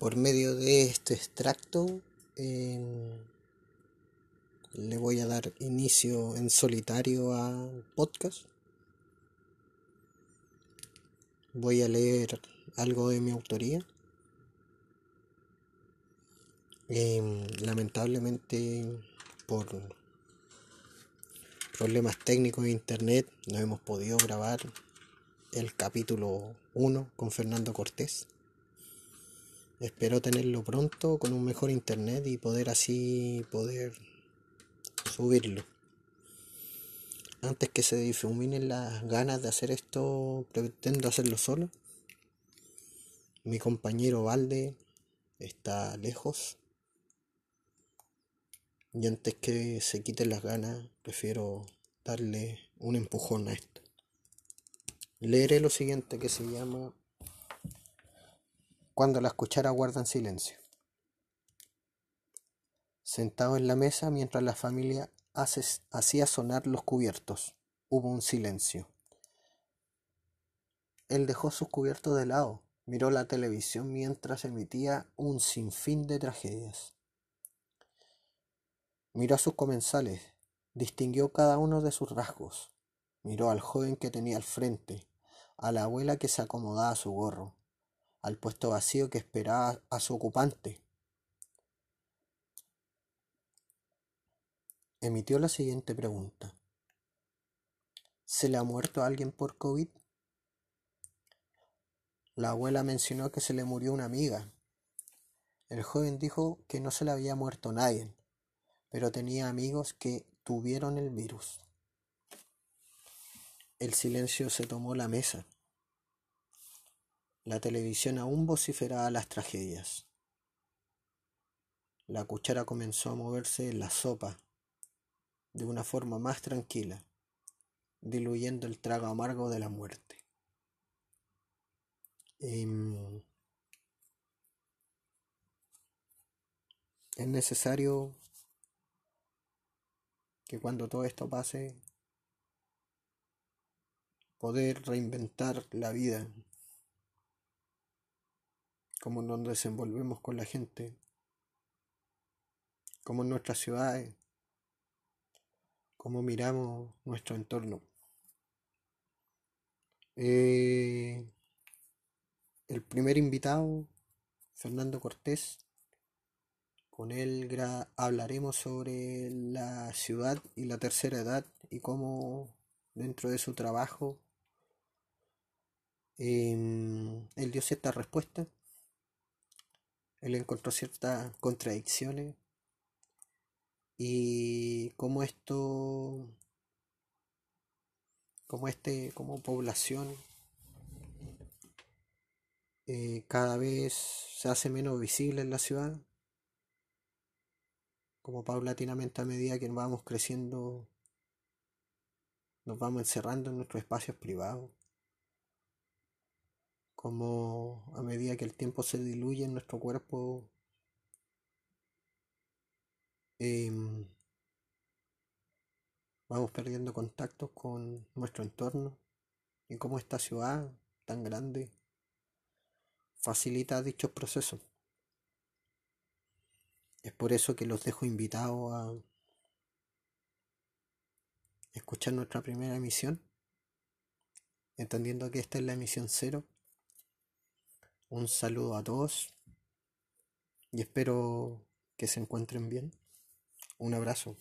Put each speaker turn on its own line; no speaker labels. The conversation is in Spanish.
por medio de este extracto eh, le voy a dar inicio en solitario a podcast. Voy a leer algo de mi autoría. Em, lamentablemente por problemas técnicos de internet no hemos podido grabar el capítulo 1 con Fernando Cortés. Espero tenerlo pronto con un mejor internet y poder así poder subirlo. Antes que se difuminen las ganas de hacer esto, pretendo hacerlo solo. Mi compañero Valde está lejos. Y antes que se quiten las ganas, prefiero darle un empujón a esto. Leeré lo siguiente que se llama cuando la cucharas guardan silencio. Sentado en la mesa mientras la familia hacía sonar los cubiertos, hubo un silencio. Él dejó sus cubiertos de lado, miró la televisión mientras emitía un sinfín de tragedias. Miró a sus comensales, distinguió cada uno de sus rasgos, miró al joven que tenía al frente, a la abuela que se acomodaba a su gorro, al puesto vacío que esperaba a su ocupante. Emitió la siguiente pregunta. ¿Se le ha muerto a alguien por COVID? La abuela mencionó que se le murió una amiga. El joven dijo que no se le había muerto nadie, pero tenía amigos que tuvieron el virus. El silencio se tomó la mesa. La televisión aún vociferaba las tragedias. La cuchara comenzó a moverse en la sopa de una forma más tranquila, diluyendo el trago amargo de la muerte. Em, es necesario que cuando todo esto pase, poder reinventar la vida cómo nos desenvolvemos con la gente, cómo en nuestras ciudades, cómo miramos nuestro entorno. Eh, el primer invitado, Fernando Cortés, con él hablaremos sobre la ciudad y la tercera edad y cómo dentro de su trabajo em, él dio ciertas respuestas él encontró ciertas contradicciones y como esto, como este, como población, eh, cada vez se hace menos visible en la ciudad, como paulatinamente a medida que vamos creciendo, nos vamos encerrando en nuestros espacios privados como a medida que el tiempo se diluye en nuestro cuerpo, em, vamos perdiendo contactos con nuestro entorno y cómo esta ciudad tan grande facilita dichos procesos. Es por eso que los dejo invitados a escuchar nuestra primera emisión, entendiendo que esta es la emisión cero un saludo a todos y espero que se encuentren bien. Un abrazo.